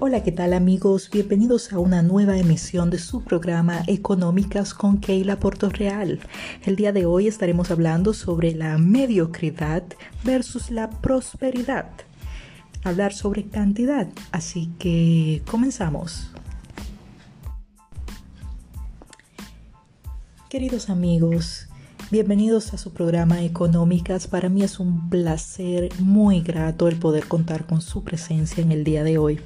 Hola, ¿qué tal amigos? Bienvenidos a una nueva emisión de su programa Económicas con Keila Real. El día de hoy estaremos hablando sobre la mediocridad versus la prosperidad. Hablar sobre cantidad, así que comenzamos. Queridos amigos, bienvenidos a su programa Económicas. Para mí es un placer muy grato el poder contar con su presencia en el día de hoy.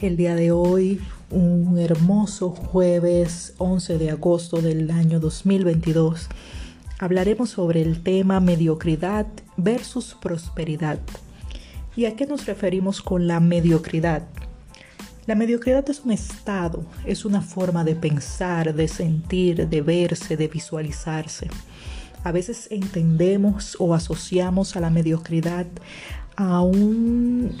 El día de hoy, un hermoso jueves 11 de agosto del año 2022, hablaremos sobre el tema mediocridad versus prosperidad. ¿Y a qué nos referimos con la mediocridad? La mediocridad es un estado, es una forma de pensar, de sentir, de verse, de visualizarse. A veces entendemos o asociamos a la mediocridad a un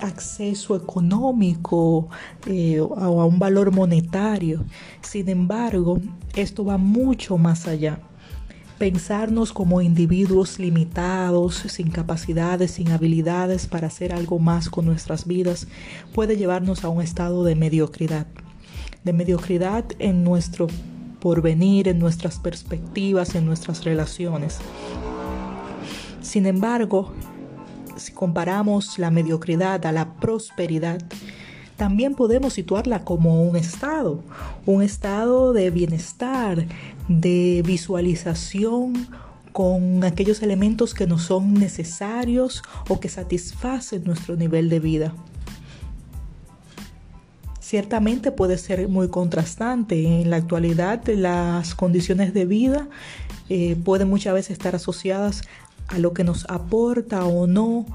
acceso económico eh, o a un valor monetario. Sin embargo, esto va mucho más allá. Pensarnos como individuos limitados, sin capacidades, sin habilidades para hacer algo más con nuestras vidas, puede llevarnos a un estado de mediocridad. De mediocridad en nuestro porvenir, en nuestras perspectivas, en nuestras relaciones. Sin embargo, si comparamos la mediocridad a la prosperidad, también podemos situarla como un estado, un estado de bienestar, de visualización con aquellos elementos que nos son necesarios o que satisfacen nuestro nivel de vida. Ciertamente puede ser muy contrastante. En la actualidad las condiciones de vida eh, pueden muchas veces estar asociadas a lo que nos aporta o no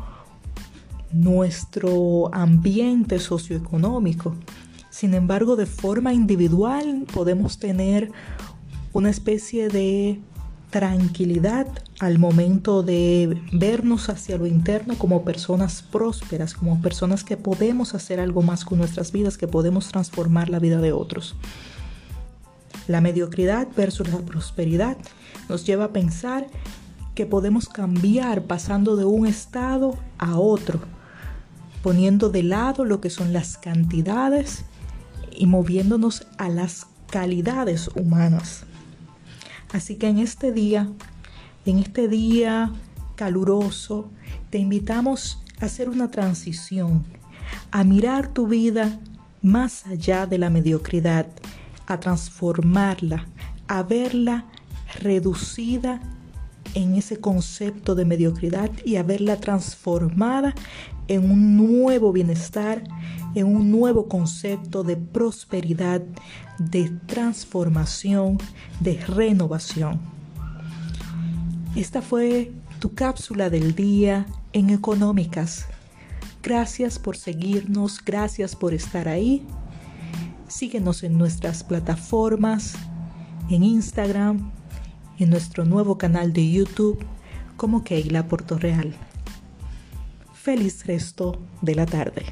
nuestro ambiente socioeconómico. Sin embargo, de forma individual podemos tener una especie de tranquilidad al momento de vernos hacia lo interno como personas prósperas, como personas que podemos hacer algo más con nuestras vidas, que podemos transformar la vida de otros. La mediocridad versus la prosperidad nos lleva a pensar que podemos cambiar pasando de un estado a otro, poniendo de lado lo que son las cantidades y moviéndonos a las calidades humanas. Así que en este día, en este día caluroso, te invitamos a hacer una transición, a mirar tu vida más allá de la mediocridad, a transformarla, a verla reducida en ese concepto de mediocridad y a verla transformada en un nuevo bienestar, en un nuevo concepto de prosperidad, de transformación, de renovación. Esta fue tu cápsula del día en Económicas. Gracias por seguirnos, gracias por estar ahí. Síguenos en nuestras plataformas, en Instagram, en nuestro nuevo canal de YouTube como Keila Real. Feliz resto de la tarde.